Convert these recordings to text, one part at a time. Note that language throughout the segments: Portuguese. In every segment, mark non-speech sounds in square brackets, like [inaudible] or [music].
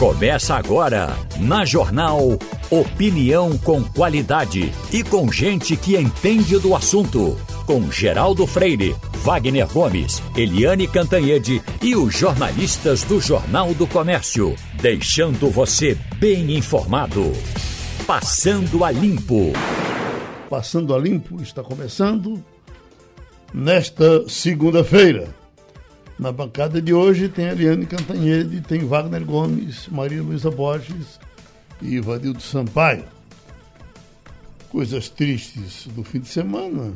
Começa agora, na Jornal Opinião com qualidade e com gente que entende do assunto. Com Geraldo Freire, Wagner Gomes, Eliane Cantanhede e os jornalistas do Jornal do Comércio. Deixando você bem informado. Passando a Limpo. Passando a Limpo está começando nesta segunda-feira. Na bancada de hoje tem Eliane Cantanhede, tem Wagner Gomes, Maria Luísa Borges e Ivanildo Sampaio. Coisas tristes do fim de semana.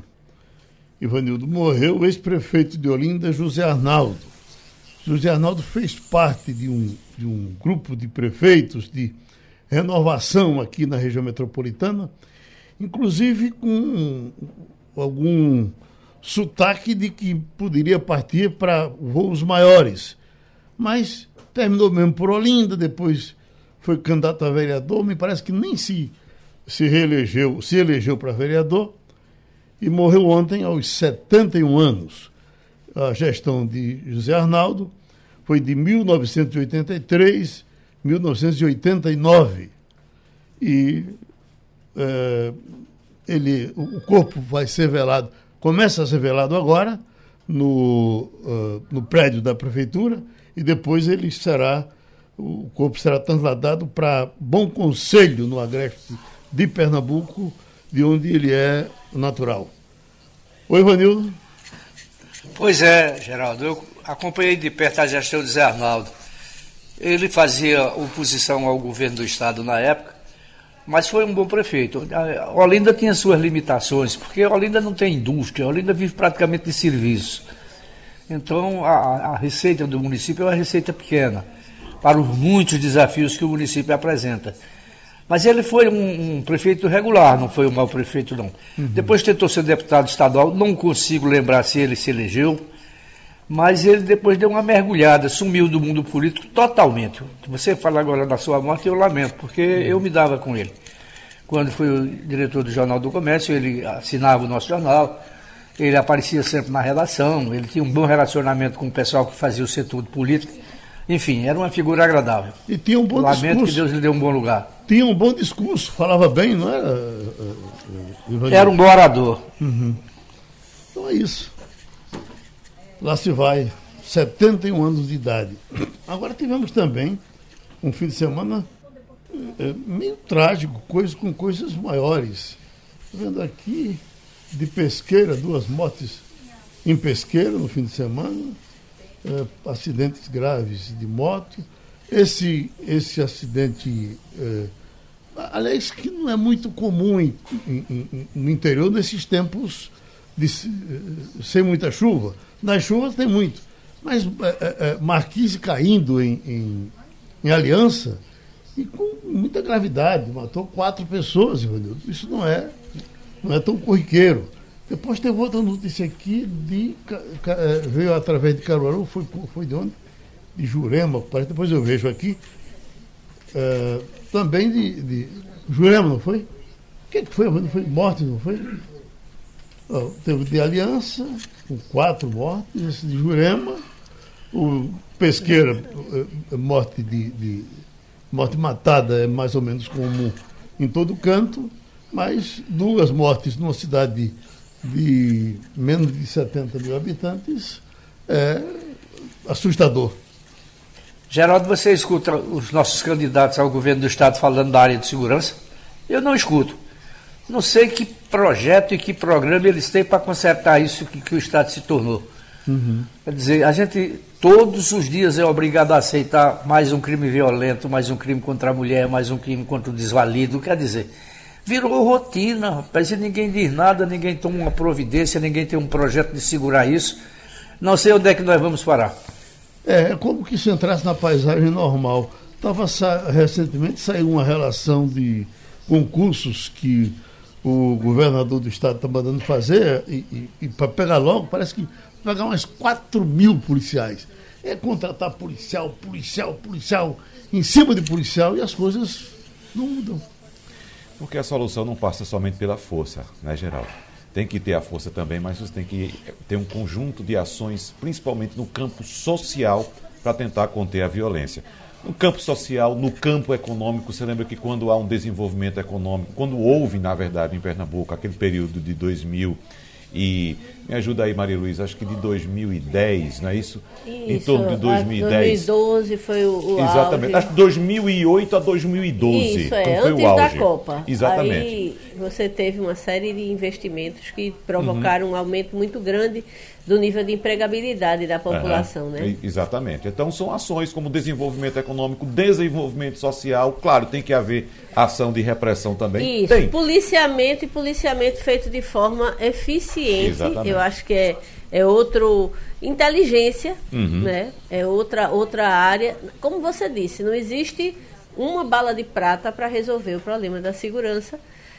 Ivanildo morreu, o ex-prefeito de Olinda, José Arnaldo. José Arnaldo fez parte de um, de um grupo de prefeitos de renovação aqui na região metropolitana, inclusive com algum sotaque de que poderia partir para voos maiores. Mas terminou mesmo por Olinda, depois foi candidato a vereador, me parece que nem se, se reelegeu, se elegeu para vereador, e morreu ontem aos 71 anos. A gestão de José Arnaldo foi de 1983 a 1989. E é, ele, o corpo vai ser velado começa a ser velado agora no, uh, no prédio da prefeitura e depois ele será, o corpo será trasladado para Bom Conselho, no Agreste de Pernambuco, de onde ele é natural. Oi, Vanildo. Pois é, Geraldo, eu acompanhei de perto a gestão de Zé Arnaldo. Ele fazia oposição ao governo do Estado na época, mas foi um bom prefeito. A Olinda tinha suas limitações, porque Olinda não tem indústria, Olinda vive praticamente de serviço. Então, a, a receita do município é uma receita pequena, para os muitos desafios que o município apresenta. Mas ele foi um, um prefeito regular, não foi um mau prefeito, não. Uhum. Depois tentou ser deputado estadual, não consigo lembrar se ele se elegeu, mas ele depois deu uma mergulhada, sumiu do mundo político totalmente. Você fala agora da sua morte, eu lamento, porque eu me dava com ele. Quando fui o diretor do Jornal do Comércio, ele assinava o nosso jornal, ele aparecia sempre na redação, ele tinha um bom relacionamento com o pessoal que fazia o setor de política. Enfim, era uma figura agradável. E tinha um bom Lamento discurso. que Deus lhe deu um bom lugar. Tinha um bom discurso, falava bem, não era? Era um bom orador. Uhum. Então é isso. Lá se vai, 71 anos de idade. Agora tivemos também um fim de semana é, meio trágico, coisa, com coisas maiores. Estou vendo aqui, de pesqueira, duas mortes em pesqueira no fim de semana, é, acidentes graves de moto. Esse, esse acidente, é, aliás, que não é muito comum em, em, em, no interior nesses tempos de, sem muita chuva. Nas chuvas tem muito. Mas é, é, é, Marquise caindo em, em, em, aliança e com muita gravidade, matou quatro pessoas, Ivanildo. Isso não é, não é tão corriqueiro. Depois teve outra notícia aqui de. É, veio através de Caruaru, foi, foi de onde? De Jurema, parece, depois eu vejo aqui. É, também de, de. Jurema, não foi? O que, que foi? Não foi morte, não foi? Teve de Aliança, com quatro mortes, de Jurema, o Pesqueira, eh, morte de, de, morte matada é mais ou menos comum em todo canto, mas duas mortes numa cidade de, de menos de 70 mil habitantes é assustador. Geraldo, você escuta os nossos candidatos ao governo do Estado falando da área de segurança? Eu não escuto. Não sei que projeto e que programa eles têm para consertar isso que, que, o Estado se tornou. Uhum. Quer dizer, a gente todos os dias é obrigado a aceitar mais um crime violento, mais um crime contra a mulher, mais um crime contra o desvalido. Quer dizer, virou rotina, rapaz, e ninguém diz nada, ninguém toma uma providência, ninguém tem um projeto de segurar isso. Não sei onde é que nós vamos parar. É, é como que se entrasse na paisagem normal. Tava, recentemente saiu uma relação de concursos que o governador do estado está mandando fazer, e, e, e para pegar logo, parece que vai pagar umas 4 mil policiais. É contratar policial, policial, policial, em cima de policial, e as coisas não mudam. Porque a solução não passa somente pela força, né, Geraldo? Tem que ter a força também, mas você tem que ter um conjunto de ações, principalmente no campo social, para tentar conter a violência. No campo social, no campo econômico. Você lembra que quando há um desenvolvimento econômico, quando houve, na verdade, em Pernambuco, aquele período de 2000 e me ajuda aí, Maria Luiz, acho que de 2010, não é isso? isso em torno de 2010. 2012 foi o, o Exatamente, auge. acho que 2008 a 2012. Isso, é, foi antes o auge. da Copa. Exatamente. Aí você teve uma série de investimentos que provocaram um aumento muito grande do nível de empregabilidade da população, Aham, né? Exatamente. Então são ações como desenvolvimento econômico, desenvolvimento social. Claro, tem que haver ação de repressão também. Isso, Tem. policiamento e policiamento feito de forma eficiente. Exatamente. Eu acho que é, é outro inteligência, Uhum. né? É outra outra área. Como você disse, não existe uma bala de prata para resolver o problema da segurança.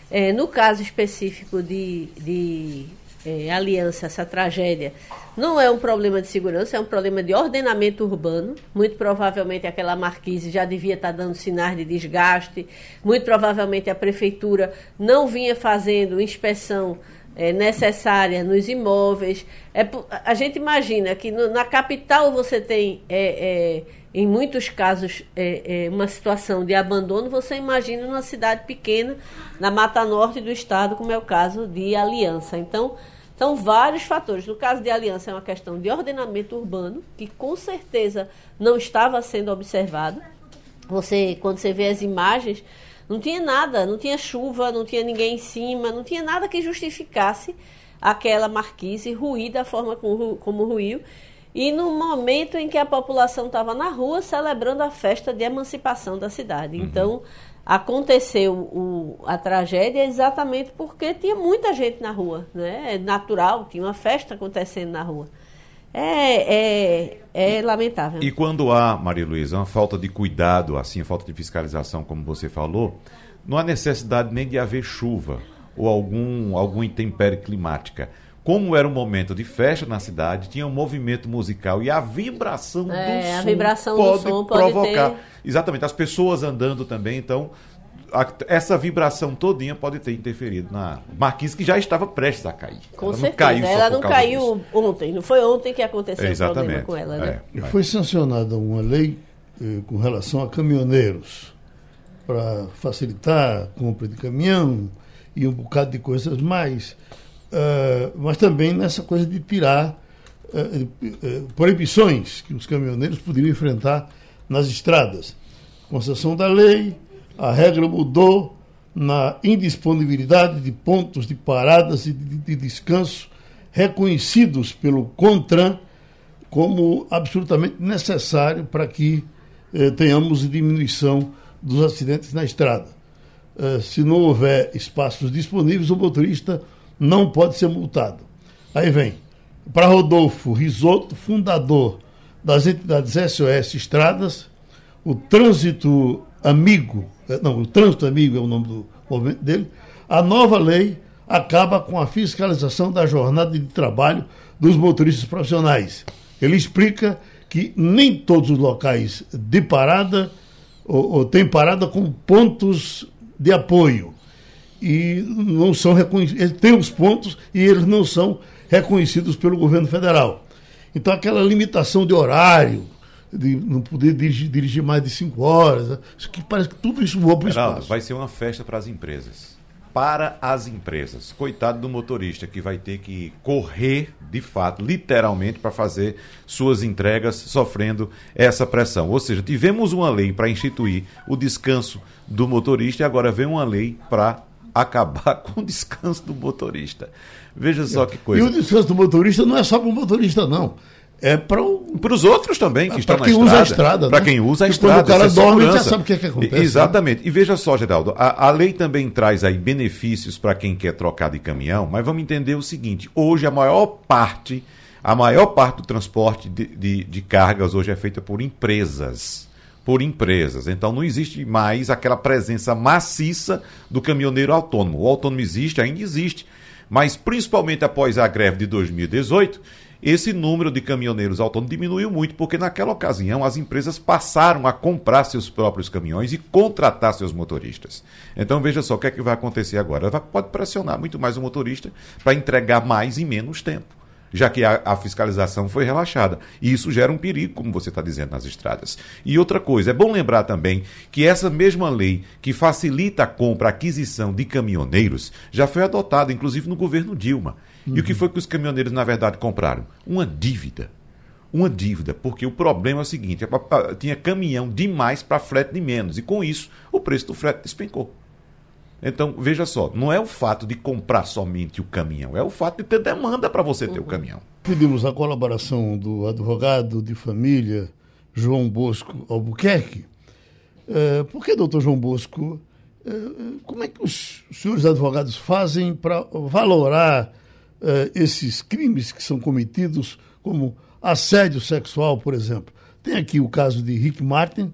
É, no caso específico de, de é, aliança, essa tragédia, não é um problema de segurança, é um problema de ordenamento urbano. Muito provavelmente aquela marquise já devia estar dando sinais de desgaste. Muito provavelmente a prefeitura não vinha fazendo inspeção é, necessária nos imóveis. É, a gente imagina que no- na capital você tem, é, é, em muitos casos, é, é, uma situação de abandono. Você imagina numa cidade pequena, na Mata Norte do estado, como é o caso de Aliança. Então, são vários fatores. No caso de Aliança, é uma questão de ordenamento urbano, que com certeza não estava sendo observado. Você, quando você vê as imagens, não tinha nada, não tinha chuva, não tinha ninguém em cima, não tinha nada que justificasse aquela marquise ruir da forma como, como ruiu. E no momento em que a população estava na rua celebrando a festa de emancipação da cidade. Então, aconteceu o- a tragédia exatamente porque tinha muita gente na rua. Né? É natural, tinha uma festa acontecendo na rua. É, é, é lamentável. E quando há, Maria Luísa, uma falta de cuidado, assim, falta de fiscalização, como você falou, não há necessidade nem de haver chuva ou algum, algum intempérie climática. Como era um momento de festa na cidade, tinha um movimento musical e a vibração É, do a som vibração do pode som pode provocar. ter- Exatamente, as pessoas andando também, então a- essa vibração todinha pode ter interferido na marquise que já estava prestes a cair. Com ela certeza. não caiu ela não caiu disso. ontem. Não foi ontem que aconteceu o problema Exatamente. com ela, né? É. Foi sancionada uma lei eh, com relação a caminhoneiros para facilitar a compra de caminhão e um bocado de coisas mais, Ah, mas também nessa coisa de tirar eh, eh, proibições que os caminhoneiros poderiam enfrentar nas estradas. Concessão da lei, a regra mudou na indisponibilidade de pontos de paradas e de, de descanso reconhecidos pelo CONTRAN como absolutamente necessário para que eh, tenhamos diminuição dos acidentes na estrada. Eh, se não houver espaços disponíveis, o motorista não pode ser multado. Aí vem, para Rodolfo Risotto, fundador das entidades SOS Estradas, o Trânsito Amigo, eh, não, o Trânsito Amigo é o nome do movimento dele, a nova lei acaba com a fiscalização da jornada de trabalho dos motoristas profissionais. Ele explica que nem todos os locais de parada ou, ou têm parada com pontos de apoio e não são reconhecidos. Tem os pontos e eles não são reconhecidos pelo governo federal. Então, aquela limitação de horário, de não poder dirigir, dirigir mais de cinco horas, né? isso que parece que tudo isso voa para o espaço. vai ser uma festa para as empresas. Para as empresas. Coitado do motorista que vai ter que correr, de fato, literalmente, para fazer suas entregas sofrendo essa pressão. Ou seja, tivemos uma lei para instituir o descanso do motorista e agora vem uma lei para acabar [laughs] com o descanso do motorista. Veja só que E coisa. o descanso do motorista não é só para o motorista, não. É para o. Para os outros também que Ah, estão na quem estrada. usa a estrada, Para né? quem usa a E estrada. quando o cara é dorme, já sabe o que é que acontece, né? Exatamente. E veja só, Geraldo, a, a lei também traz aí benefícios para quem quer trocar de caminhão, mas vamos entender o seguinte: hoje a maior parte, a maior parte do transporte de, de, de cargas hoje é feita por empresas. Por empresas. Então não existe mais aquela presença maciça do caminhoneiro autônomo. O autônomo existe, ainda existe. Mas principalmente após a greve de 2018, esse número de caminhoneiros autônomos diminuiu muito, porque naquela ocasião as empresas passaram a comprar seus próprios caminhões e contratar seus motoristas. Então veja só o que é que vai acontecer agora. Ela pode pressionar muito mais o motorista para entregar mais em menos tempo. Já que a, a fiscalização foi relaxada. E isso gera um perigo, como você está dizendo, nas estradas. E outra coisa, é bom lembrar também que essa mesma lei que facilita a compra, a aquisição de caminhoneiros, já foi adotada, inclusive no governo Dilma. Uhum. E o que foi que os caminhoneiros, na verdade, compraram? Uma dívida uma dívida, porque o problema é o seguinte: é tinha caminhão demais para frete de menos, e com isso o preço do frete despencou. Então, veja só, não é o fato de comprar somente o caminhão, é o fato de ter demanda para você ter uhum. o caminhão. Pedimos a colaboração do advogado de família João Bosco Albuquerque. É, por que, doutor João Bosco, é, como é que os senhores advogados fazem para valorar é, esses crimes que são cometidos, como assédio sexual, por exemplo? Tem aqui o caso de Rick Martin,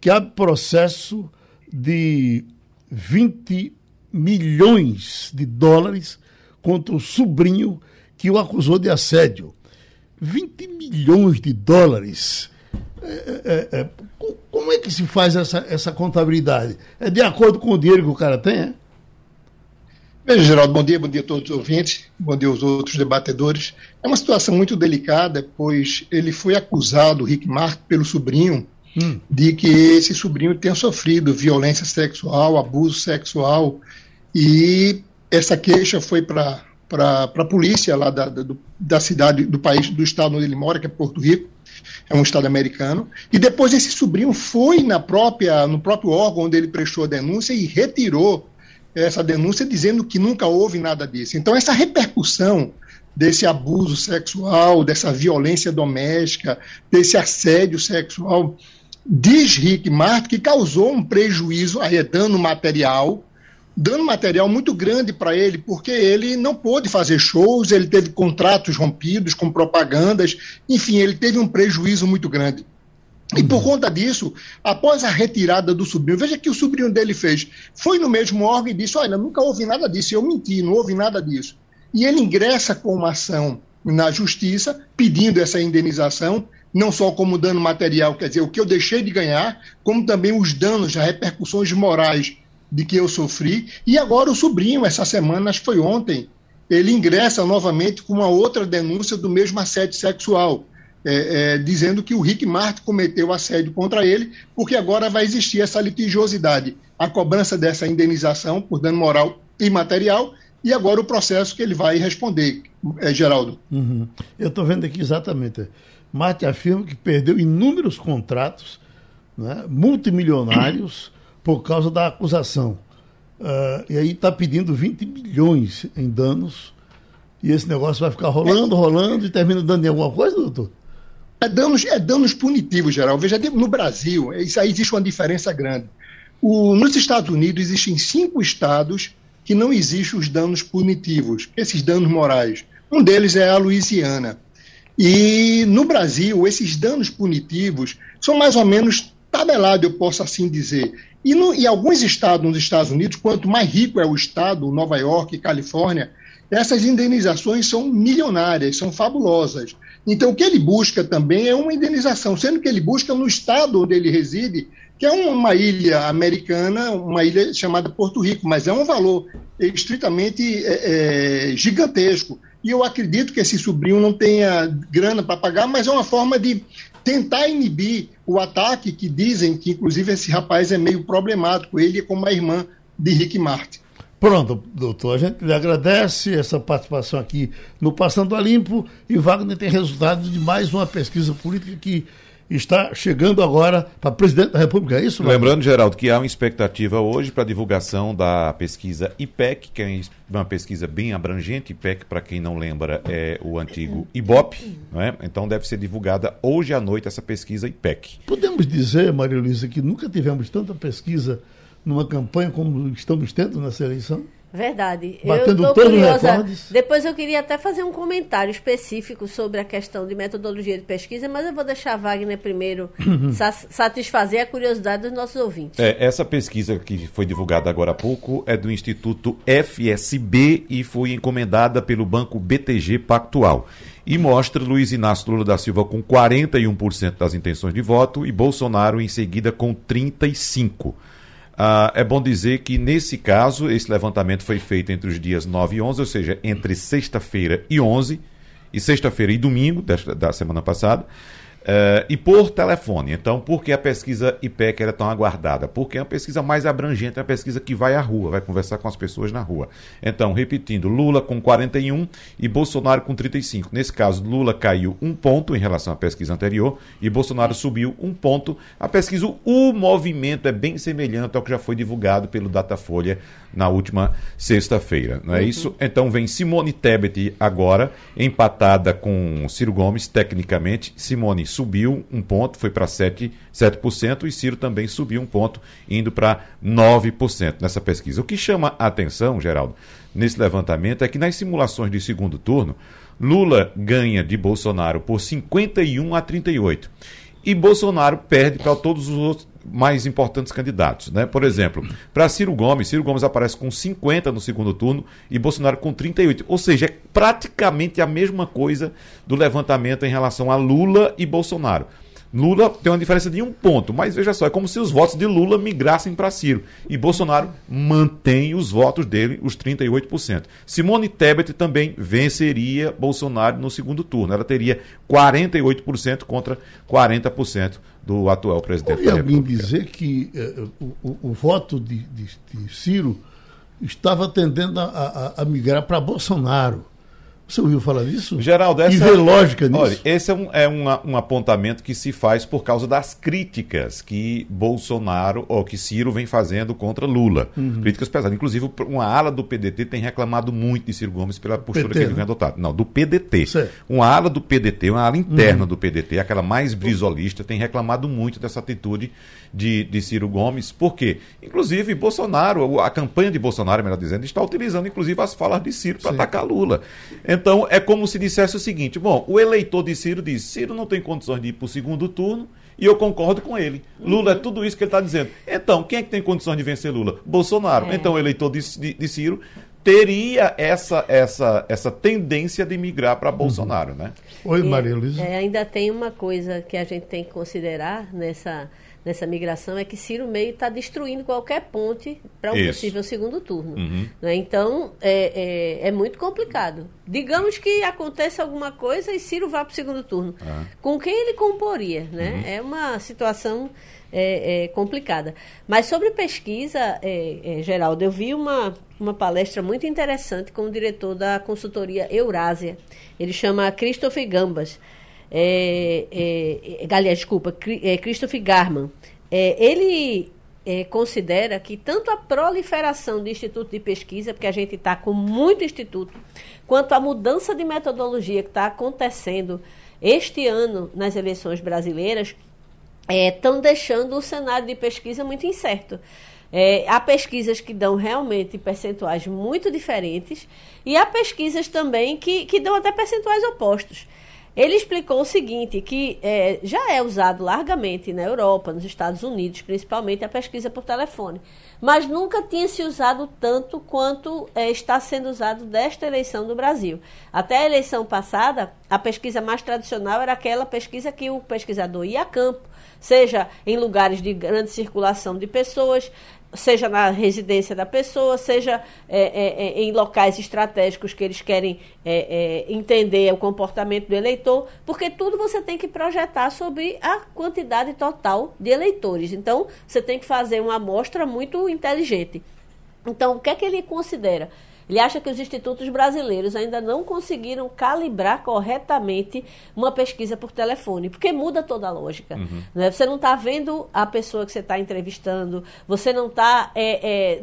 que há processo de 20 milhões de dólares contra o sobrinho que o acusou de assédio. 20 milhões de dólares. É, é, é, é como é que se faz essa, essa contabilidade? É de acordo com o dinheiro que o cara tem? É? Veja, Geraldo, bom dia, bom dia a todos os ouvintes, bom dia aos outros debatedores. É uma situação muito delicada, pois ele foi acusado, Rick Mark, pelo sobrinho, hum. de que esse sobrinho tenha sofrido violência sexual, abuso sexual, e essa queixa foi para a polícia lá da, da, da cidade, do país, do estado onde ele mora, que é Porto Rico, é um estado americano, e depois esse sobrinho foi na própria, no próprio órgão onde ele prestou a denúncia e retirou essa denúncia dizendo que nunca houve nada disso. Então essa repercussão desse abuso sexual, dessa violência doméstica, desse assédio sexual, diz Rick Martin que causou um prejuízo, aí é dano material, dano material muito grande para ele, porque ele não pôde fazer shows, ele teve contratos rompidos com propagandas, enfim, ele teve um prejuízo muito grande. E por conta disso, após a retirada do sobrinho, veja que o sobrinho dele fez. Foi no mesmo órgão e disse: Olha, nunca houve nada disso, eu menti, não houve nada disso. E ele ingressa com uma ação na justiça pedindo essa indenização não só como dano material, quer dizer, o que eu deixei de ganhar, como também os danos, as repercussões morais de que eu sofri. E agora o sobrinho, essa semana, acho que foi ontem, ele ingressa novamente com uma outra denúncia do mesmo assédio sexual, é, é, dizendo que o Rick Martin cometeu assédio contra ele, porque agora vai existir essa litigiosidade, a cobrança dessa indenização por dano moral e material, e agora o processo que ele vai responder, é, Geraldo. Uhum. Eu estou vendo aqui exatamente. Mate afirma que perdeu inúmeros contratos né, multimilionários por causa da acusação. Uh, e aí está pedindo 20 milhões em danos. E esse negócio vai ficar rolando, rolando e termina dando em alguma coisa, doutor? É danos, é danos punitivos, geral. Veja, no Brasil, isso aí existe uma diferença grande. O, nos Estados Unidos existem cinco estados que não existem os danos punitivos, esses danos morais. Um deles é a Louisiana. E no Brasil, esses danos punitivos são mais ou menos tabelados, eu posso assim dizer. E no, em alguns estados nos Estados Unidos, quanto mais rico é o estado, Nova York, Califórnia, essas indenizações são milionárias, são fabulosas. Então, o que ele busca também é uma indenização, sendo que ele busca no estado onde ele reside, que é uma ilha americana, uma ilha chamada Porto Rico, mas é um valor estritamente é, é, gigantesco. E eu acredito que esse sobrinho não tenha grana para pagar, mas é uma forma de tentar inibir o ataque que dizem que, inclusive, esse rapaz é meio problemático, ele é como a irmã de Rick Martin. Pronto, doutor, a gente lhe agradece essa participação aqui no Passando a Limpo e Wagner tem resultado de mais uma pesquisa política que está chegando agora para presidente da República, é isso? Lembrando, Geraldo, que há uma expectativa hoje para a divulgação da pesquisa IPEC, que é uma pesquisa bem abrangente. IPEC, para quem não lembra, é o antigo IBOP, não é? então deve ser divulgada hoje à noite essa pesquisa IPEC. Podemos dizer, Maria Luísa, que nunca tivemos tanta pesquisa numa campanha como estamos tendo nessa eleição? Verdade. Batendo eu estou curiosa. Depois eu queria até fazer um comentário específico sobre a questão de metodologia de pesquisa, mas eu vou deixar a Wagner primeiro uhum. satisfazer a curiosidade dos nossos ouvintes. É, essa pesquisa que foi divulgada agora há pouco é do Instituto FSB e foi encomendada pelo Banco BTG Pactual. E mostra Luiz Inácio Lula da Silva com 41% das intenções de voto e Bolsonaro em seguida com 35%. Ah, é bom dizer que, nesse caso, esse levantamento foi feito entre os dias 9 e 11, ou seja, entre sexta-feira e 11, e sexta-feira e domingo desta, da semana passada. Uh, e por telefone. Então, por que a pesquisa IPEC era tão aguardada? Porque é uma pesquisa mais abrangente, é uma pesquisa que vai à rua, vai conversar com as pessoas na rua. Então, repetindo, Lula com 41 e Bolsonaro com 35. Nesse caso, Lula caiu um ponto em relação à pesquisa anterior e Bolsonaro subiu um ponto. A pesquisa, o movimento é bem semelhante ao que já foi divulgado pelo Datafolha na última sexta-feira. Não é uhum. isso? Então vem Simone Tebet agora, empatada com Ciro Gomes, tecnicamente. Simone subiu um ponto, foi para 7%, 7% e Ciro também subiu um ponto, indo para 9% nessa pesquisa. O que chama a atenção, Geraldo, nesse levantamento é que nas simulações de segundo turno, Lula ganha de Bolsonaro por 51 a 38 e Bolsonaro perde para todos os outros mais importantes candidatos. Né? Por exemplo, para Ciro Gomes, Ciro Gomes aparece com 50 no segundo turno e Bolsonaro com 38. Ou seja, é praticamente a mesma coisa do levantamento em relação a Lula e Bolsonaro. Lula tem uma diferença de um ponto, mas veja só, é como se os votos de Lula migrassem para Ciro. E Bolsonaro mantém os votos dele, os 38%. Simone Tebet também venceria Bolsonaro no segundo turno. Ela teria 48% contra 40% do atual presidente Ouvi alguém dizer que eh, o, o, o, voto de, de, de, Ciro estava tendendo a, a, a migrar para Bolsonaro. Você ouviu falar disso? Geraldo, essa e vê lógica nisso? Olha, esse é, um, é um, um, apontamento que se faz por causa das críticas que Bolsonaro ou que Ciro vem fazendo contra Lula. Uhum. Críticas pesadas. Inclusive, uma ala do PDT tem reclamado muito de Ciro Gomes pela postura PT, que ele vem né? adotado. Não, do PDT. Certo. Uma ala do PDT, uma ala interna uhum. do PDT, aquela mais brisolista, tem reclamado muito dessa atitude de, de Ciro Gomes. Por quê? Inclusive, Bolsonaro, a campanha de Bolsonaro, melhor dizendo, está utilizando inclusive as falas de Ciro para atacar Lula. Então, é como se dissesse o seguinte: bom, o eleitor de Ciro diz: Ciro não tem condições de ir para o segundo turno. E eu concordo com ele. Lula é tudo isso que ele está dizendo. Então, quem é que tem condições de vencer Lula? Bolsonaro. É. Então, o eleitor de, de, de, Ciro teria essa, essa, essa tendência de migrar para Bolsonaro, né? Oi, Maria Luísa. É, ainda tem uma coisa que a gente tem que considerar nessa nessa migração é que Ciro Meio está destruindo qualquer ponte para um Isso. possível segundo turno. Uhum. Né? Então, é, é, é, muito complicado. Digamos que aconteça alguma coisa e Ciro vá para o segundo turno. Uhum. Com quem ele comporia? Né? Uhum. É uma situação é, é, complicada. Mas sobre pesquisa, é, é, Geraldo, eu vi uma, uma palestra muito interessante com o diretor da consultoria Eurásia. Ele chama Christopher Gambas é, é, aliás, desculpa, é, Christopher Garman, é, ele é, considera que tanto a proliferação de instituto de pesquisa, porque a gente está com muito instituto, quanto a mudança de metodologia que está acontecendo este ano nas eleições brasileiras, estão é, deixando o cenário de pesquisa muito incerto. É, há pesquisas que dão realmente percentuais muito diferentes e há pesquisas também que, que dão até percentuais opostos. Ele explicou o seguinte, que é, já é usado largamente na Europa, nos Estados Unidos, principalmente a pesquisa por telefone, mas nunca tinha se usado tanto quanto é, está sendo usado desta eleição do Brasil. Até a eleição passada, a pesquisa mais tradicional era aquela pesquisa que o pesquisador ia a campo, seja em lugares de grande circulação de pessoas, seja na residência da pessoa, seja é, é, é, em locais estratégicos que eles querem é, é, entender o comportamento do eleitor, porque tudo você tem que projetar sobre a quantidade total de eleitores. Então, você tem que fazer uma amostra muito inteligente. Então, o que é que ele considera? Ele acha que os institutos brasileiros ainda não conseguiram calibrar corretamente uma pesquisa por telefone, porque muda toda a lógica. Uhum. Né? Você não está vendo a pessoa que você está entrevistando, você não está é, é,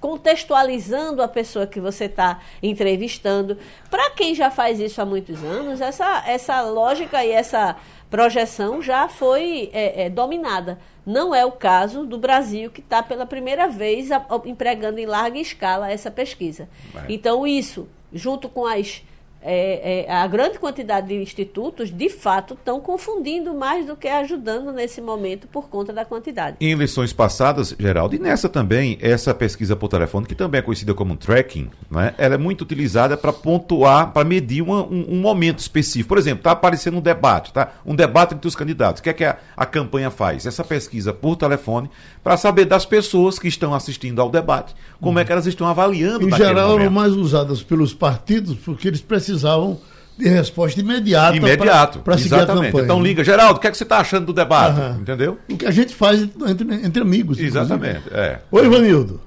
contextualizando a pessoa que você está entrevistando. Para quem já faz isso há muitos anos, essa, essa lógica e essa projeção já foi é, é, dominada. Não é o caso do Brasil, que está pela primeira vez empregando em larga escala essa pesquisa. Então, isso, junto com as é, é, a grande quantidade de institutos, de fato, estão confundindo mais do que ajudando nesse momento por conta da quantidade. Em eleições passadas, Geraldo, e nessa também, essa pesquisa por telefone, que também é conhecida como tracking, né, ela é muito utilizada para pontuar, para medir uma, um, um, momento específico. Por exemplo, está aparecendo um debate, tá? um debate entre os candidatos. O que é que a, a campanha faz? Essa pesquisa por telefone, para saber das pessoas que estão assistindo ao debate, como uhum. é que elas estão avaliando. Em geral, momento. eram mais usadas pelos partidos, porque eles precisam precisavam de resposta imediata. Imediato. Para seguir a campanha. Então liga, Geraldo, o que, é que você está achando do debate? Uhum. Entendeu? O que a gente faz entre, entre amigos. Exatamente. É. Oi, Ivanildo.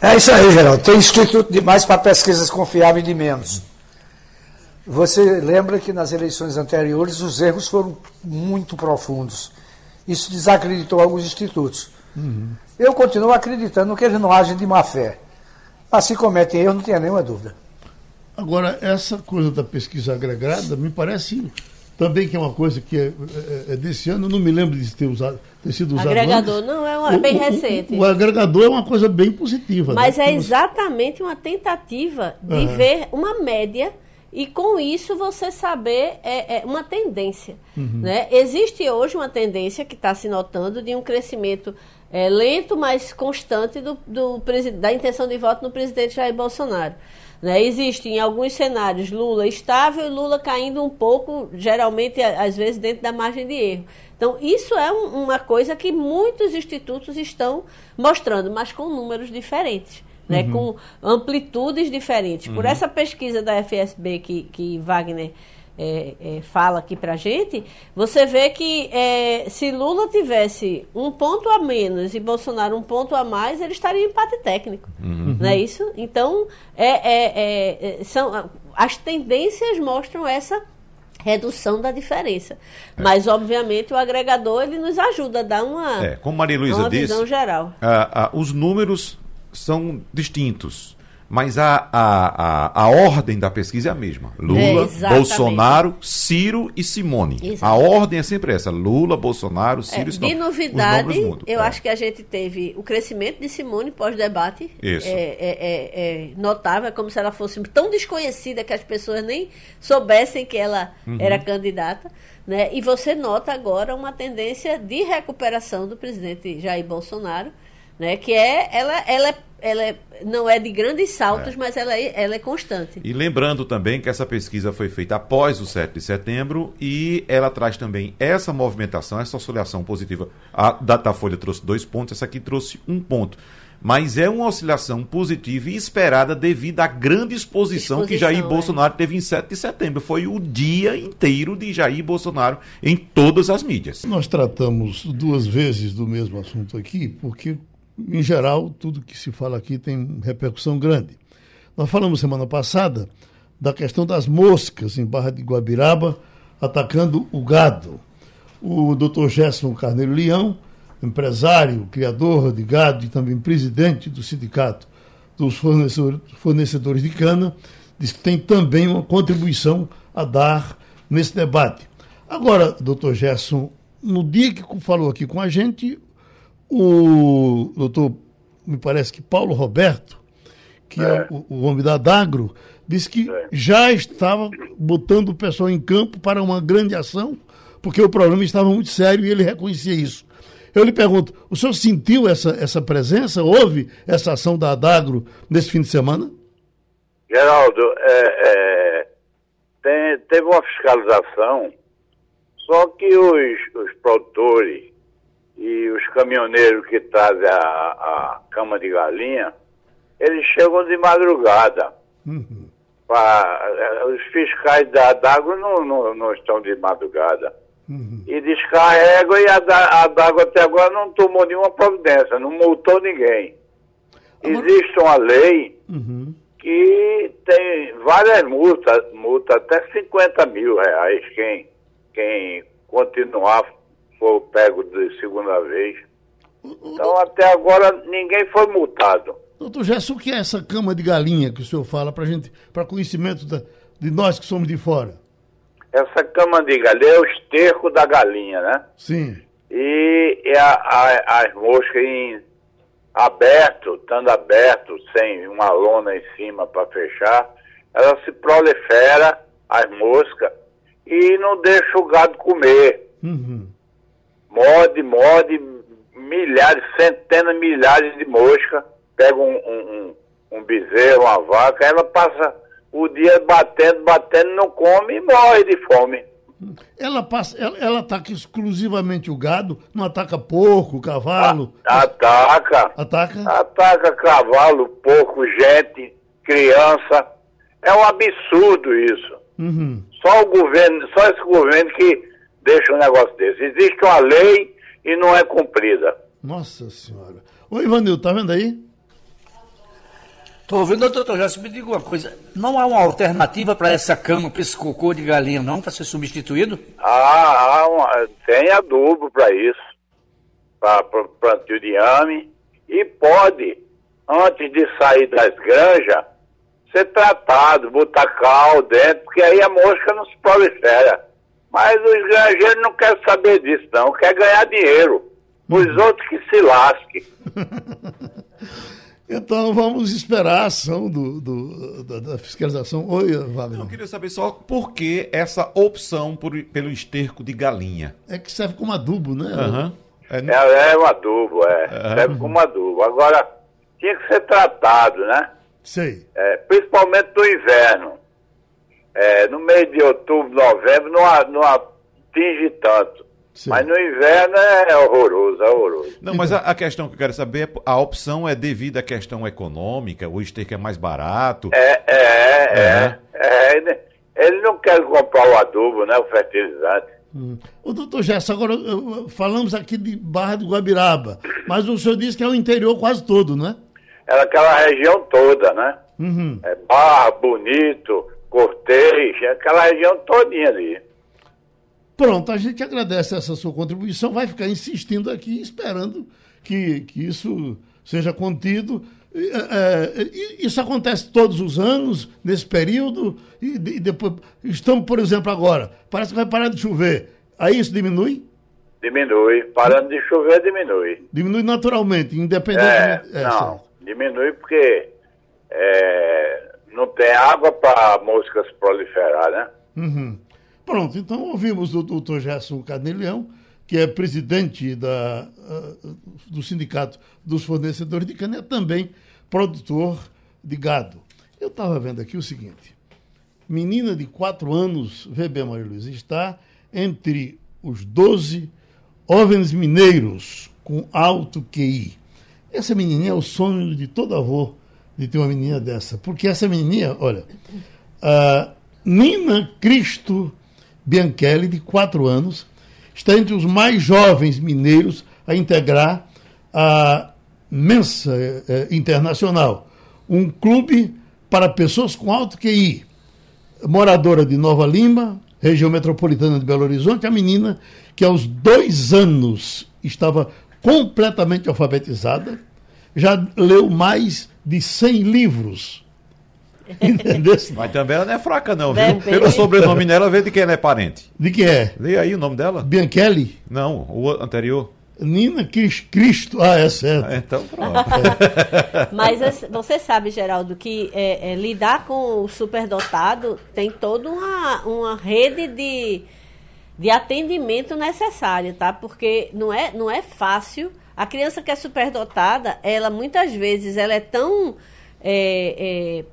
É isso aí, Geraldo. Tem instituto demais para pesquisas confiáveis de menos. Você lembra que nas eleições anteriores os erros foram muito profundos. Isso desacreditou alguns institutos. Uhum. Eu continuo acreditando que eles não agem de má fé. Mas se cometem erros, não tenha nenhuma dúvida. Agora, essa coisa da pesquisa agregada me parece também que é uma coisa que é, é, é desse ano, não me lembro de ter, usado, ter sido usado. Agregador, antes. não, é, uma, é bem recente. O, o, agregador é uma coisa bem positiva. Né? Mas né? é exatamente uma tentativa de uhum. ver uma média e com isso você saber é, é uma tendência. Uhum. Né? Existe hoje uma tendência que está se notando de um crescimento é, lento, mas constante do, do, da intenção de voto no presidente Jair Bolsonaro. Né? Existe em alguns cenários Lula estável e Lula caindo um pouco, geralmente, às vezes, dentro da margem de erro. Então, isso é um, uma coisa que muitos institutos estão mostrando, mas com números diferentes. Né, uhum. com amplitudes diferentes. Uhum. Por essa pesquisa da FSB que, que Wagner é, é, fala aqui para gente, você vê que é, se Lula tivesse um ponto a menos e Bolsonaro um ponto a mais, ele estaria em empate técnico. Uhum. Não é isso? Então, é, é, é, são, as tendências mostram essa redução da diferença. Mas, obviamente, o agregador ele nos ajuda a dar uma, é, como Maria Luísa uma disse, visão geral. os números são distintos. Mas a, a, a, a ordem da pesquisa é a mesma. Lula, é, Bolsonaro, Ciro e Simone. Exatamente. A ordem é sempre essa. Lula, Bolsonaro, Ciro é, e Simone. De novidade, eu é. acho que a gente teve o crescimento de Simone pós-debate. Isso. É, é, é, é notável, como se ela fosse tão desconhecida que as pessoas nem soubessem que ela uhum. era candidata. Né? E você nota agora uma tendência de recuperação do presidente Jair Bolsonaro né? Que é ela, ela, ela é, não é de grandes saltos, é. mas ela é, ela é constante. E lembrando também que essa pesquisa foi feita após o 7 de setembro e ela traz também essa movimentação, essa oscilação positiva. A Datafolha trouxe dois pontos, essa aqui trouxe um ponto. Mas é uma oscilação positiva e esperada devido à grande exposição, exposição que Jair é. Bolsonaro teve em 7 de setembro. Foi o dia inteiro de Jair Bolsonaro em todas as mídias. Nós tratamos duas vezes do mesmo assunto aqui, porque em geral, tudo que se fala aqui tem repercussão grande. Nós falamos semana passada da questão das moscas em Barra de Guabiraba atacando o gado. O doutor Gerson Carneiro Leão, empresário, criador de gado e também presidente do sindicato dos fornecedores de cana, diz que tem também uma contribuição a dar nesse debate. Agora, doutor Gerson, no dia que falou aqui com a gente, o doutor, me parece que Paulo Roberto, que é, é o, o, homem da Dagro, disse que é. já estava botando o pessoal em campo para uma grande ação, porque o problema estava muito sério e ele reconhecia isso. Eu lhe pergunto, o senhor sentiu essa, essa presença? Houve essa ação da Adagro nesse fim de semana? Geraldo, é, é, tem, teve uma fiscalização, só que os, os produtores e os caminhoneiros que trazem a, a cama de galinha, eles chegam de madrugada. Uhum. Pra, eh, os fiscais da d'água não, não, não, estão de madrugada. Uhum. E descarregam e a, a d'água até agora não tomou nenhuma providência, não multou ninguém. Existe uma lei uhum. que tem várias multas, multa até 50 mil reais quem, quem continuar for pego de segunda vez. Então, até agora, ninguém foi multado. Doutor Gerson, o que é essa cama de galinha que o senhor fala para gente, para conhecimento da, de nós que somos de fora? Essa cama de galinha é o esterco da galinha, né? Sim. E, e a, a, as moscas em aberto, estando aberto, sem uma lona em cima para fechar, ela se prolifera, as moscas, e não deixa o gado comer. Uhum morde, morde, milhares, centenas, milhares de moscas, pega um, um, um, bezerro, uma vaca, ela passa o dia batendo, batendo, não come e morre de fome. Ela passa, ela, ela ataca exclusivamente o gado, não ataca porco, cavalo? A, ataca. Ataca? Ataca cavalo, porco, gente, criança. É um absurdo isso. Uhum. Só o governo, só esse governo que deixa um negócio desse. Existe uma lei e não é cumprida. Nossa Senhora. Ô, Ivanildo, tá vendo aí? Estou ouvindo, doutor Jéssica, me diga uma coisa. Não há uma alternativa para essa cama, para esse cocô de galinha, não, para ser substituído? Ah, há uma- tem adubo para isso, para plantio de ame, e pode, antes de sair das granjas, ser tratado, botar cal dentro, porque aí a mosca não se prolifera. Mas os granjeiros não querem saber disso, não, quer ganhar dinheiro. Os outros que se lasquem. [laughs] Então vamos esperar a ação do, do- da, da fiscalização. Oi, Wagner. Eu queria saber só por que essa opção por- pelo esterco de galinha. É que serve como adubo, né? Aham. É, É, é um adubo, é. Serve como adubo. Agora, tinha que ser tratado, né? Sei. É, principalmente no inverno. É, no mês de outubro, novembro, não, não atinge tanto. Sim. Mas no inverno é horroroso, é horroroso. Não, mas a, a questão que eu quero saber é a opção é devido à questão econômica, o esterco é mais barato. É, é, é. é, ele, ele não quer comprar o adubo, né? O fertilizante. Hum. Ô, doutor Gerson, agora falamos aqui de Barra do Guabiraba, mas o senhor disse que é o interior quase todo, né? É aquela região toda, né? Uhum. É Barra, Bonito, Cortês, é aquela região todinha ali. Pronto, a gente agradece essa sua contribuição, vai ficar insistindo aqui, esperando que, que isso seja contido. É, é, isso acontece todos os anos, nesse período, e, e depois. Estamos, por exemplo, agora, parece que vai parar de chover. Aí isso diminui? Diminui. Parando de chover, diminui. Diminui naturalmente, É, independentemente. não, certo. diminui porque é, não tem água para moscas proliferar, né? Uhum. Pronto, então ouvimos o doutor Gerson Carnelião, que é presidente da, ah, do Sindicato dos Fornecedores de Cana, é também produtor de gado. Eu estava vendo aqui o seguinte: menina de 4 anos, bem, Maria Luiza, está entre os 12 jovens mineiros com alto QI. Essa menininha é o sonho de todo avô de ter uma menina dessa, porque essa menininha, olha, a Nina Cristo Bianchelli, de 4 anos, está entre os mais jovens mineiros a integrar a Mensa eh, eh, Internacional, um clube para pessoas com alto QI. Moradora de Nova Lima, região metropolitana de Belo Horizonte, a menina que aos dois anos estava completamente alfabetizada, já leu mais de 100 livros. [laughs] Entendeu? Mas também ela não é fraca, não, viu? Depende. Pelo sobrenome dela, vê de quem ela é parente. De que é? Lê aí o nome dela? Bianchelli? Não, o anterior. Nina Cris- Cristo. Ah, é certo. É, Então, pronto. [laughs] Mas você sabe, Geraldo, que é, é, lidar com o superdotado tem toda uma, uma rede de, de atendimento necessária, tá? Porque não é, não é fácil. A criança que é superdotada, ela muitas vezes ela é tão. é, é,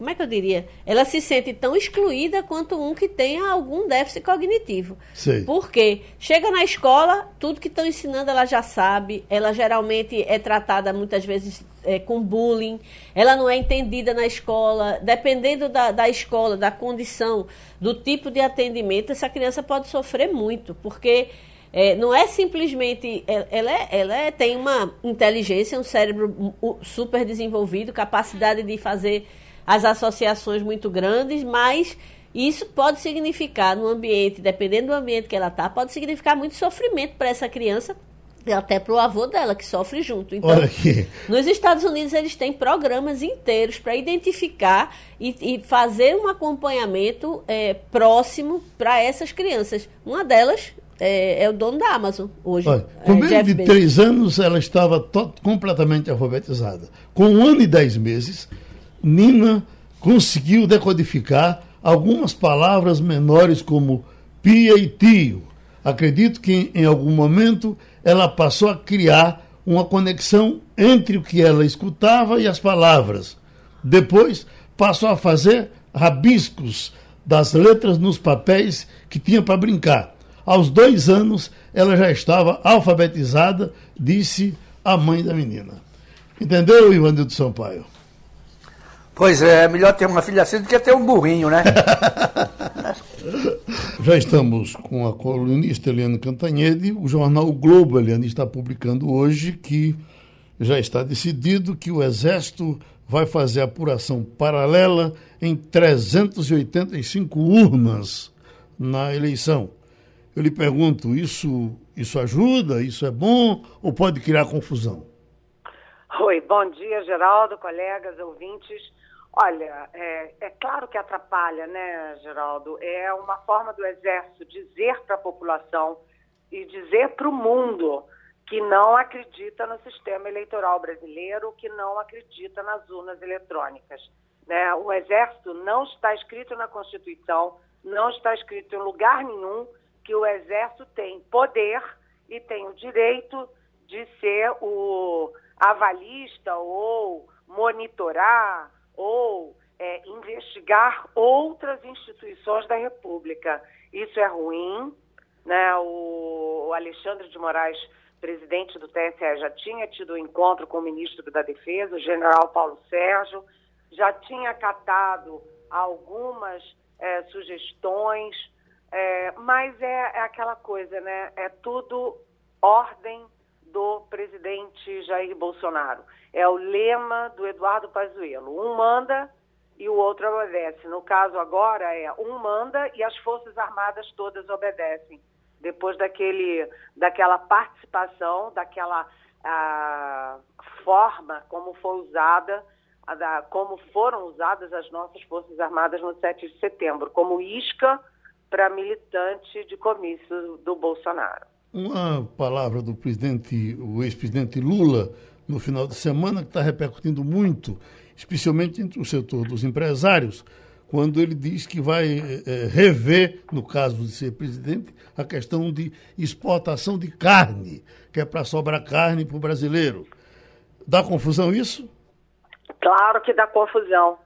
como é que eu diria? Ela se sente tão excluída quanto um que tenha algum déficit cognitivo. Sei. Porque chega na escola, tudo que estão ensinando ela já sabe, ela geralmente é tratada muitas vezes é, com bullying, ela não é entendida na escola, dependendo da, da escola, da condição, do tipo de atendimento, essa criança pode sofrer muito, porque é, não é simplesmente. Ela, ela é- ela é- tem uma inteligência, um cérebro super desenvolvido, capacidade de fazer as associações muito grandes, mas isso pode significar no ambiente, dependendo do ambiente que ela está, pode significar muito sofrimento para essa criança e até para o avô dela que sofre junto. Então, nos Estados Unidos, eles têm programas inteiros para identificar e, e fazer um acompanhamento é, próximo para essas crianças. Uma delas é, é o dono da Amazon hoje. Olha, é, com menos Jeff de Bezos. três anos, ela estava completamente alfabetizada. Com um ano e dez meses, Nina conseguiu decodificar algumas palavras menores como pia e tio. Acredito que em algum momento ela passou a criar uma conexão entre o que ela escutava e as palavras. Depois passou a fazer rabiscos das letras nos papéis que tinha para brincar. Aos dois anos, ela já estava alfabetizada, disse a mãe da menina. Entendeu, Ivanildo Sampaio? Pois é, é melhor ter uma filha assim do que ter um burrinho, né? [laughs] Já estamos com a colunista Eliane Cantanhede. O jornal o Globo, Eliane, está publicando hoje que já está decidido que o Exército vai fazer apuração paralela em 385 urnas na eleição. Eu lhe pergunto, isso, isso ajuda? Isso é bom ou pode criar confusão? Oi, bom dia, Geraldo, colegas, ouvintes. Olha, é, é, claro que atrapalha, né, Geraldo? É uma forma do Exército dizer para a população e dizer para o mundo que não acredita no sistema eleitoral brasileiro, que não acredita nas urnas eletrônicas. Né? O Exército não está escrito na Constituição, não está escrito em lugar nenhum que o Exército tem poder e tem o direito de ser o avalista ou monitorar ou é, investigar outras instituições da República. Isso é ruim. Né? O, Alexandre de Moraes, presidente do TSE, já tinha tido um encontro com o ministro da Defesa, o general Paulo Sérgio, já tinha catado algumas é, sugestões, é, mas é, é, aquela coisa, né? É tudo ordem do presidente Jair Bolsonaro. É o lema do Eduardo Pazuello. Um manda e o outro obedece. No caso agora é um manda e as Forças Armadas todas obedecem. Depois daquele, daquela participação, daquela a, forma como foi usada, a, da, como foram usadas as nossas Forças Armadas no 7 de setembro, como isca para militante de comício do Bolsonaro. Uma palavra do presidente, o ex-presidente Lula, no final de semana, que está repercutindo muito, especialmente entre o setor dos empresários, quando ele diz que vai é, rever, no caso de ser presidente, a questão de exportação de carne, que é para sobrar carne para o brasileiro. Dá confusão isso? Claro que dá confusão.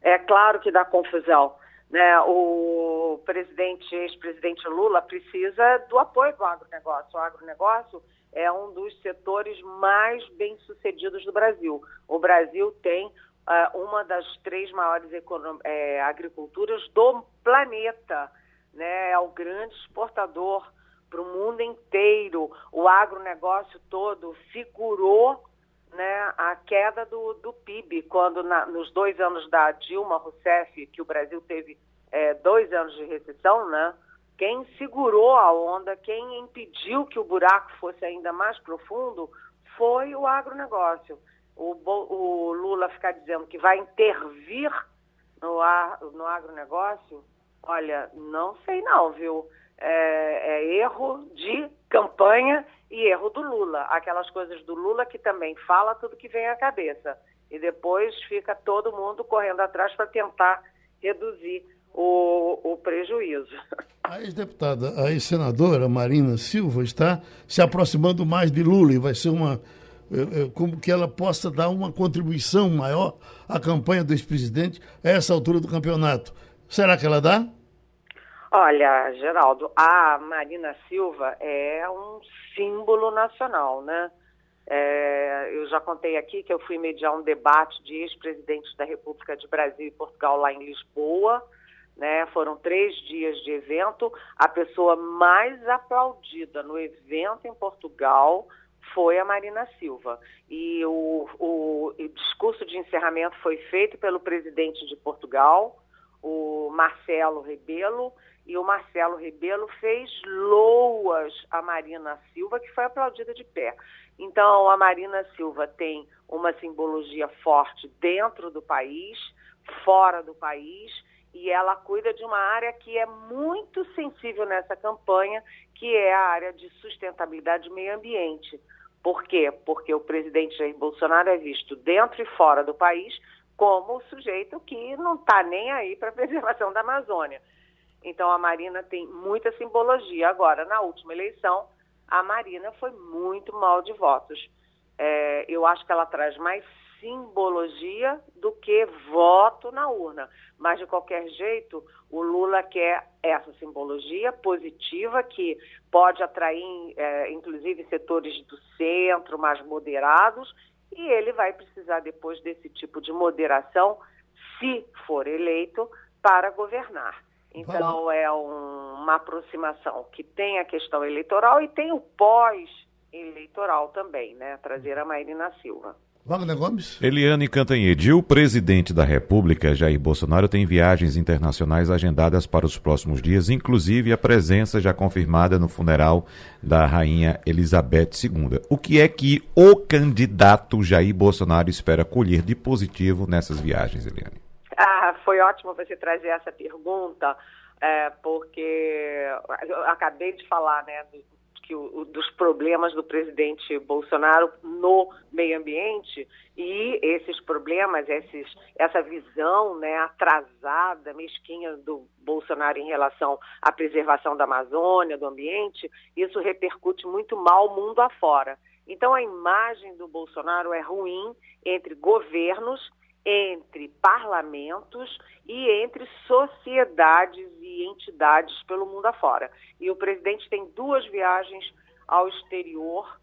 É claro que dá confusão. Né? O presidente, ex-presidente Lula precisa do apoio do agronegócio. O agronegócio é um dos setores mais bem-sucedidos do Brasil. O Brasil tem uh, uma das três maiores é, agriculturas do planeta. Né? É o grande exportador para o mundo inteiro. O agronegócio todo segurou né, a queda do, do PIB, quando na, nos dois anos da Dilma Rousseff, que o Brasil teve é, dois anos de recessão, né, quem segurou a onda, quem impediu que o buraco fosse ainda mais profundo, foi o agronegócio. O, o Lula ficar dizendo que vai intervir no, ar, no agronegócio, olha, não sei não, viu? É, é erro de campanha e erro do Lula. Aquelas coisas do Lula que também fala tudo que vem à cabeça. E depois fica todo mundo correndo atrás para tentar reduzir o, o prejuízo. A ex-deputada, a ex-senadora Marina Silva está se aproximando mais de Lula e vai ser uma. É, é, como que ela possa dar uma contribuição maior à campanha do ex-presidente a essa altura do campeonato. Será que ela dá? Olha, Geraldo, a Marina Silva é um símbolo nacional, né? É, eu já contei aqui que eu fui mediar um debate de ex-presidentes da República de Brasil e Portugal lá em Lisboa. Né? Foram três dias de evento. A pessoa mais aplaudida no evento em Portugal foi a Marina Silva. E o, o, o discurso de encerramento foi feito pelo presidente de Portugal, o Marcelo Rebelo, e o Marcelo Rebelo fez loas a Marina Silva, que foi aplaudida de pé. Então, a Marina Silva tem uma simbologia forte dentro do país, fora do país, e ela cuida de uma área que é muito sensível nessa campanha, que é a área de sustentabilidade e meio ambiente. Por quê? Porque o presidente Jair Bolsonaro é visto dentro e fora do país como o sujeito que não está nem aí para a [laughs] preservação da Amazônia. Então a Marina tem muita simbologia. Agora, na última eleição, a Marina foi muito mal de votos. É, eu acho que ela traz mais simbologia do que voto na urna. Mas, de qualquer jeito, o Lula quer essa simbologia positiva que pode atrair, é, inclusive, setores do centro mais moderados, e ele vai precisar, depois desse tipo de moderação, se for eleito, para governar. Então, é um, uma aproximação que tem a questão eleitoral e tem o pós-eleitoral também, né? Trazer a Marina Silva. Wagner Gomes. Eliane Cantanhede, o presidente da República, Jair Bolsonaro, tem viagens internacionais agendadas para os próximos dias, inclusive a presença já confirmada no funeral da rainha Elizabeth II. O que é que o candidato Jair Bolsonaro espera colher de positivo nessas viagens, Eliane? Ah, foi ótimo você trazer essa pergunta, é, porque eu acabei de falar, né, do, que o, dos problemas do presidente Bolsonaro no meio ambiente e esses problemas, esses, essa visão né, atrasada, mesquinha do Bolsonaro em relação à preservação da Amazônia, do ambiente, isso repercute muito mal mundo afora. Então a imagem do Bolsonaro é ruim entre governos entre parlamentos e entre sociedades e entidades pelo mundo afora. E o presidente tem duas viagens ao exterior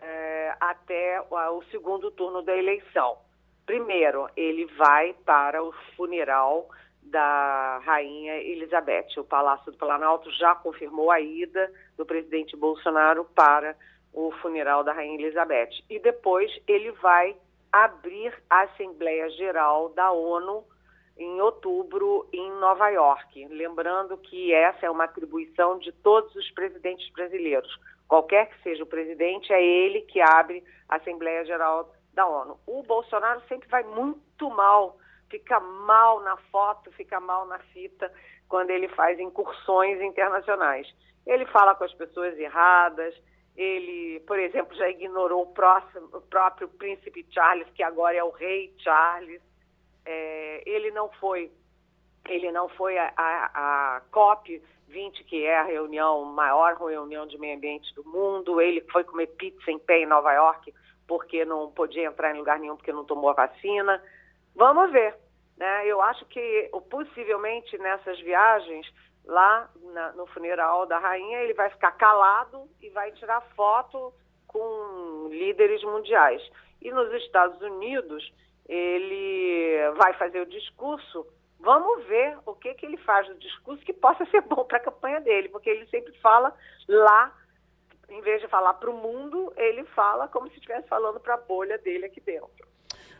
eh, até o segundo turno da eleição. Primeiro, ele vai para o funeral da rainha Elizabeth. O Palácio do Planalto já confirmou a ida do presidente Bolsonaro para o funeral da rainha Elizabeth. E depois ele vai abrir a Assembleia Geral da ONU em outubro em Nova York. Lembrando que essa é uma atribuição de todos os presidentes brasileiros. Qualquer que seja o presidente, é ele que abre a Assembleia Geral da ONU. O Bolsonaro sempre vai muito mal, fica mal na foto, fica mal na fita quando ele faz incursões internacionais. Ele fala com as pessoas erradas, ele, por exemplo, já ignorou o, próximo, o próprio príncipe Charles, que agora é o rei Charles. É, ele não foi, ele não foi a, a, a COP 20, que é a reunião maior reunião de meio ambiente do mundo. Ele foi comer pizza em pé em Nova York porque não podia entrar em lugar nenhum porque não tomou a vacina. Vamos ver. Né? Eu acho que possivelmente nessas viagens lá na, no funeral da rainha, ele vai ficar calado e vai tirar foto com líderes mundiais. E nos Estados Unidos, ele vai fazer o discurso. Vamos ver o que, que ele faz no discurso que possa ser bom para a campanha dele, porque ele sempre fala lá, em vez de falar para o mundo, ele fala como se estivesse falando para a bolha dele aqui dentro.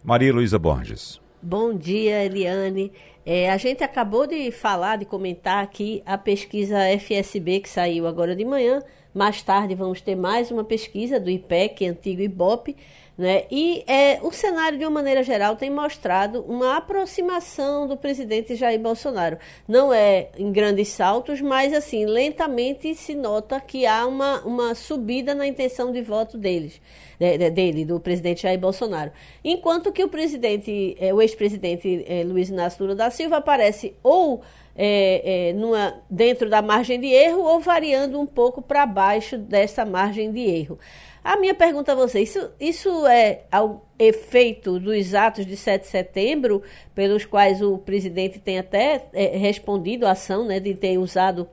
Maria Luísa Borges. Bom dia, Eliane. É, a gente acabou de falar, de comentar aqui a pesquisa FSB que saiu agora de manhã. Mais tarde vamos ter mais uma pesquisa do IPEC, antigo IBOP, né? E é, o cenário, de uma maneira geral, tem mostrado uma aproximação do presidente Jair Bolsonaro. Não é em grandes saltos, mas assim, lentamente se nota que há uma, uma subida na intenção de voto deles, de, dele, do presidente Jair Bolsonaro. Enquanto que o presidente, é, o ex-presidente é, Luiz Inácio Lula da Silva aparece ou é, é, numa, dentro da margem de erro ou variando um pouco para baixo dessa margem de erro. A minha pergunta a você, isso, isso é o efeito dos atos de 7 de setembro, pelos quais o presidente tem até é, respondido a ação né, de ter usado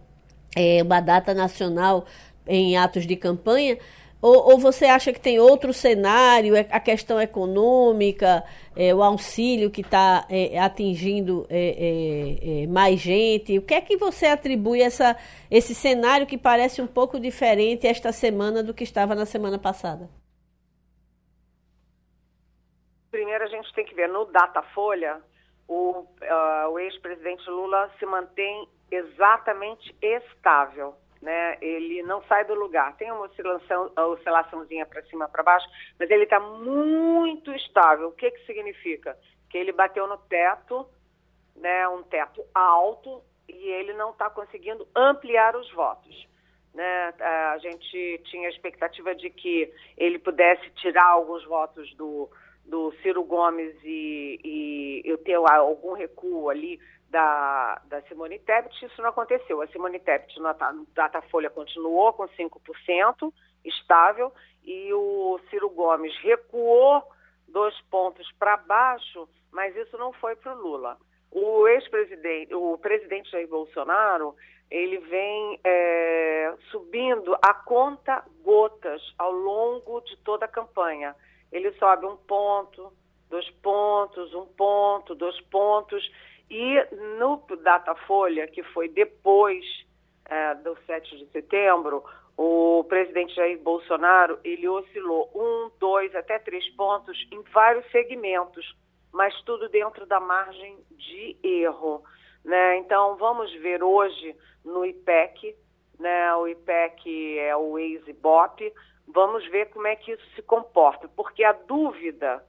é, uma data nacional em atos de campanha? Ou, ou, você acha que tem outro cenário, é, a questão econômica, é, o auxílio que está é, atingindo é, é, é, mais gente? O que é que você atribui essa, esse cenário que parece um pouco diferente esta semana do que estava na semana passada? Primeiro a gente tem que ver no Datafolha, o, uh, o ex-presidente Lula se mantém exatamente estável né? Ele não sai do lugar. Tem uma oscilação, oscilaçãozinha para cima, para baixo, mas ele está muito estável. O que que significa? Que ele bateu no teto, né? Um teto alto e ele não está conseguindo ampliar os votos. Né? A gente tinha a expectativa de que ele pudesse tirar alguns votos do, do Ciro Gomes e, e eu ter algum recuo ali da, da Simone Tebet, isso não aconteceu. A Simone Tebet no Datafolha continuou com 5%, estável, e o Ciro Gomes recuou dois pontos para baixo, mas isso não foi para o Lula. O ex-presidente, o presidente Jair Bolsonaro, ele vem é, subindo a conta gotas ao longo de toda a campanha. Ele sobe um ponto, dois pontos, um ponto, dois pontos. E no Datafolha, que foi depois é, do 7 de setembro, o presidente Jair Bolsonaro ele oscilou um, dois, até três pontos em vários segmentos, mas tudo dentro da margem de erro. Né? Então, vamos ver hoje no IPEC, né? o IPEC é o ex-IBOP, vamos ver como é que isso se comporta, porque a dúvida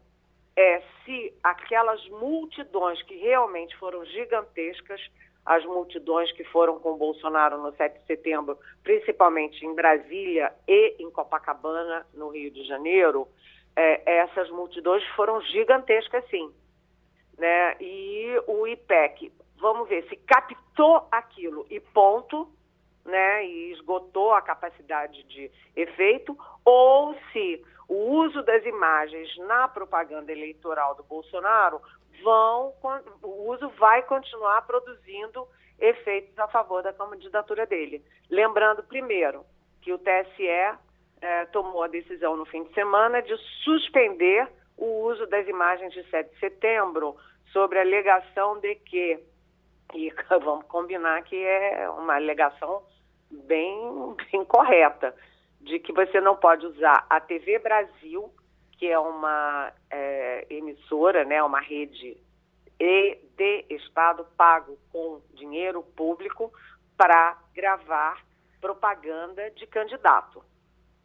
é se aquelas multidões que realmente foram gigantescas, as multidões que foram com Bolsonaro no 7 de setembro, principalmente em Brasília e em Copacabana, no Rio de Janeiro, é, essas multidões foram gigantescas, sim. Né? E o IPEC, vamos ver se captou aquilo e ponto, né? E esgotou a capacidade de efeito, ou se o uso das imagens na propaganda eleitoral do Bolsonaro vão, o uso vai continuar produzindo efeitos a favor da candidatura dele. Lembrando, primeiro, que o TSE é, tomou a decisão no fim de semana de suspender o uso das imagens de 7 de setembro sobre a alegação de que, e [laughs] vamos combinar que é uma alegação bem, bem correta, de que você não pode usar a TV Brasil, que é uma é, emissora, né, uma rede de Estado pago com dinheiro público para gravar propaganda de candidato.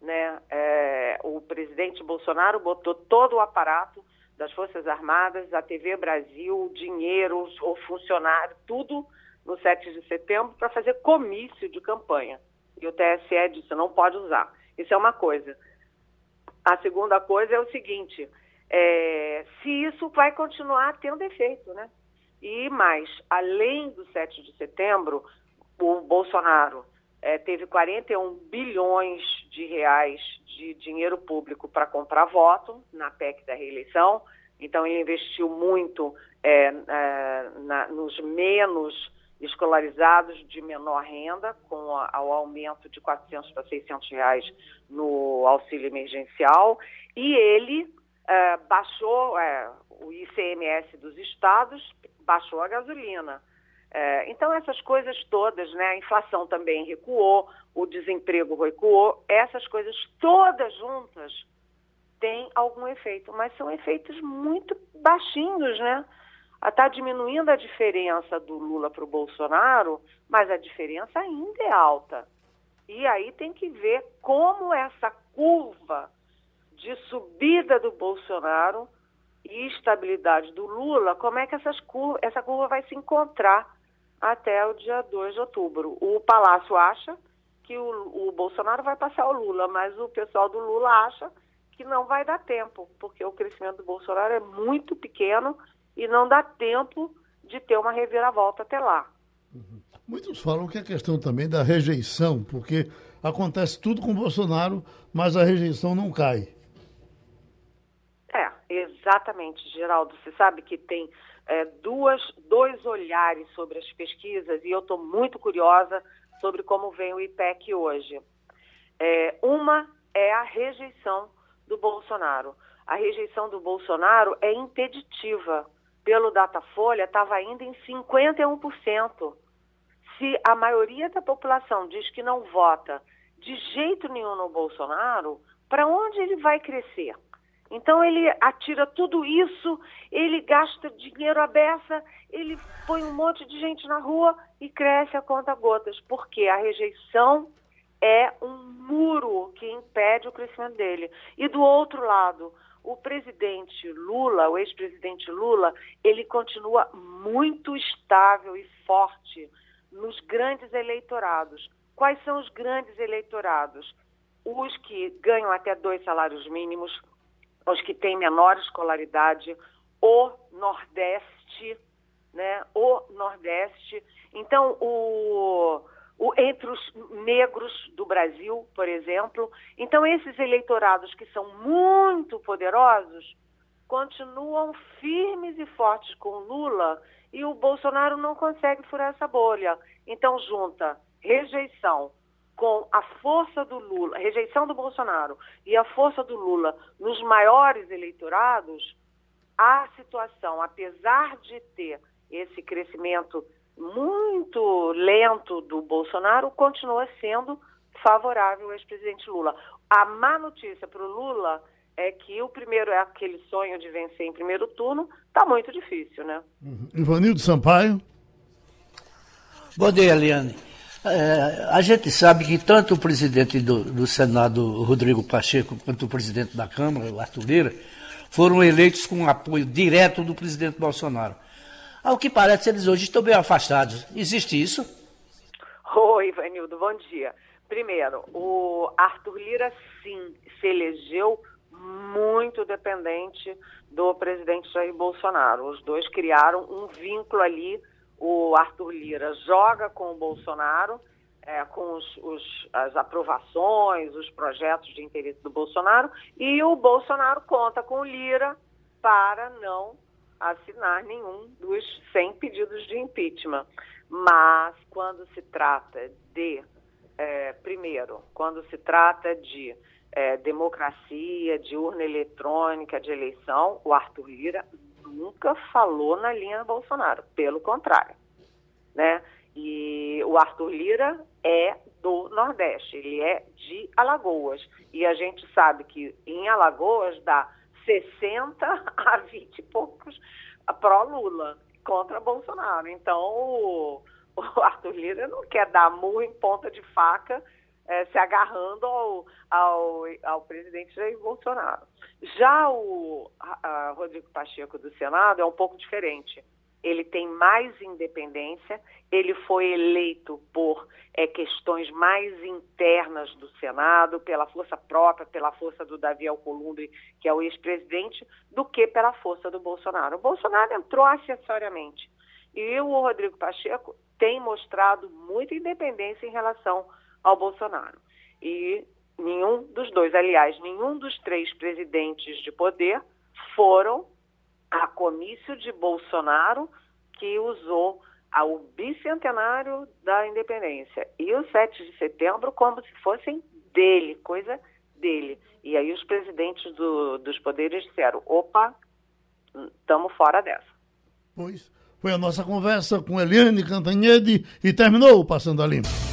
Né? É, o presidente Bolsonaro botou todo o aparato das Forças Armadas, a TV Brasil, dinheiro, o funcionário, tudo no 7 de setembro para fazer comício de campanha. E o TSE disse, não pode usar. Isso é uma coisa. A segunda coisa é o seguinte, é, se isso vai continuar tendo efeito, né? E mais, além do 7 de setembro, o Bolsonaro é, teve 41 bilhões de reais de dinheiro público para comprar voto na PEC da reeleição. Então, ele investiu muito é, na, nos menos escolarizados de menor renda, com a, o aumento de 400 para 600 reais no auxílio emergencial, e ele é, baixou é, o ICMS dos estados, baixou a gasolina. É, então, essas coisas todas, né, a inflação também recuou, o desemprego recuou, essas coisas todas juntas têm algum efeito, mas são efeitos muito baixinhos, né? Está diminuindo a diferença do Lula para o Bolsonaro, mas a diferença ainda é alta. E aí tem que ver como essa curva de subida do Bolsonaro e estabilidade do Lula, como é que essas curva, essa curva vai se encontrar até o dia 2 de outubro. O Palácio acha que o, o Bolsonaro vai passar o Lula, mas o pessoal do Lula acha que não vai dar tempo, porque o crescimento do Bolsonaro é muito pequeno e não dá tempo de ter uma reviravolta até lá. Uhum. Muitos falam que é questão também da rejeição, porque acontece tudo com Bolsonaro, mas a rejeição não cai. É, exatamente, Geraldo. Você sabe que tem é, duas, dois olhares sobre as pesquisas e eu estou muito curiosa sobre como vem o IPEC hoje. É, uma é a rejeição do Bolsonaro. A rejeição do Bolsonaro é impeditiva pelo Datafolha estava ainda em 51%. Se a maioria da população diz que não vota de jeito nenhum no Bolsonaro, para onde ele vai crescer? Então ele atira tudo isso, ele gasta dinheiro à beça, ele põe um monte de gente na rua e cresce a conta gotas, porque a rejeição é um muro que impede o crescimento dele. E do outro lado, o presidente Lula, o ex-presidente Lula, ele continua muito estável e forte nos grandes eleitorados. Quais são os grandes eleitorados? Os que ganham até dois salários mínimos, os que têm menor escolaridade, o Nordeste, né? O Nordeste. Então, o, o, entre os negros do Brasil, por exemplo. Então, esses eleitorados que são muito poderosos continuam firmes e fortes com Lula e o Bolsonaro não consegue furar essa bolha. Então, junta rejeição com a força do Lula, rejeição do Bolsonaro e a força do Lula nos maiores eleitorados, a situação, apesar de ter esse crescimento muito lento do Bolsonaro, continua sendo favorável ao ex-presidente Lula. A má notícia para o Lula é que o primeiro é aquele sonho de vencer em primeiro turno, está muito difícil, né? Uhum. Ivanildo Sampaio. Bom dia, Eliane. É, a gente sabe que tanto o presidente do, do, Senado, Rodrigo Pacheco, quanto o presidente da Câmara, o Arthur Lira, foram eleitos com apoio direto do presidente Bolsonaro. Ao que parece, eles hoje estão bem afastados. Existe isso? Oi, Ivanildo, bom dia. Primeiro, o Arthur Lira, sim, se elegeu muito dependente do presidente Jair Bolsonaro. Os dois criaram um vínculo ali o Arthur Lira joga com o Bolsonaro, é, com os, os, as aprovações, os projetos de interesse do Bolsonaro, e o Bolsonaro conta com o Lira para não assinar nenhum dos 100 pedidos de impeachment. Mas quando se trata de, é, primeiro, quando se trata de é, democracia, de urna eletrônica, de eleição, o Arthur Lira nunca falou na linha Bolsonaro, pelo contrário, né? E o Arthur Lira é do Nordeste, ele é de Alagoas. E a gente sabe que em Alagoas dá 60 [laughs] a 20 e poucos pró-Lula contra Bolsonaro. Então o, [laughs] o Arthur Lira não quer dar murro em ponta de faca é, se agarrando ao, ao, ao presidente Jair Bolsonaro. Já o a, Rodrigo Pacheco do Senado é um pouco diferente. Ele tem mais independência, ele foi eleito por é, questões mais internas do Senado, pela força própria, pela força do Davi Alcolumbre, que é o ex-presidente, do que pela força do Bolsonaro. O Bolsonaro entrou acessoriamente. E o Rodrigo Pacheco tem mostrado muita independência em relação ao Bolsonaro. E nenhum dos dois, aliás, nenhum dos três presidentes de poder foram a comício de Bolsonaro que usou o bicentenário da independência e o 7 de setembro como se fossem dele, coisa dele. E aí os presidentes do, dos poderes disseram, opa, estamos fora dessa. Pois, foi a nossa conversa com Eliane Cantanhede e terminou o Passando a Limpo.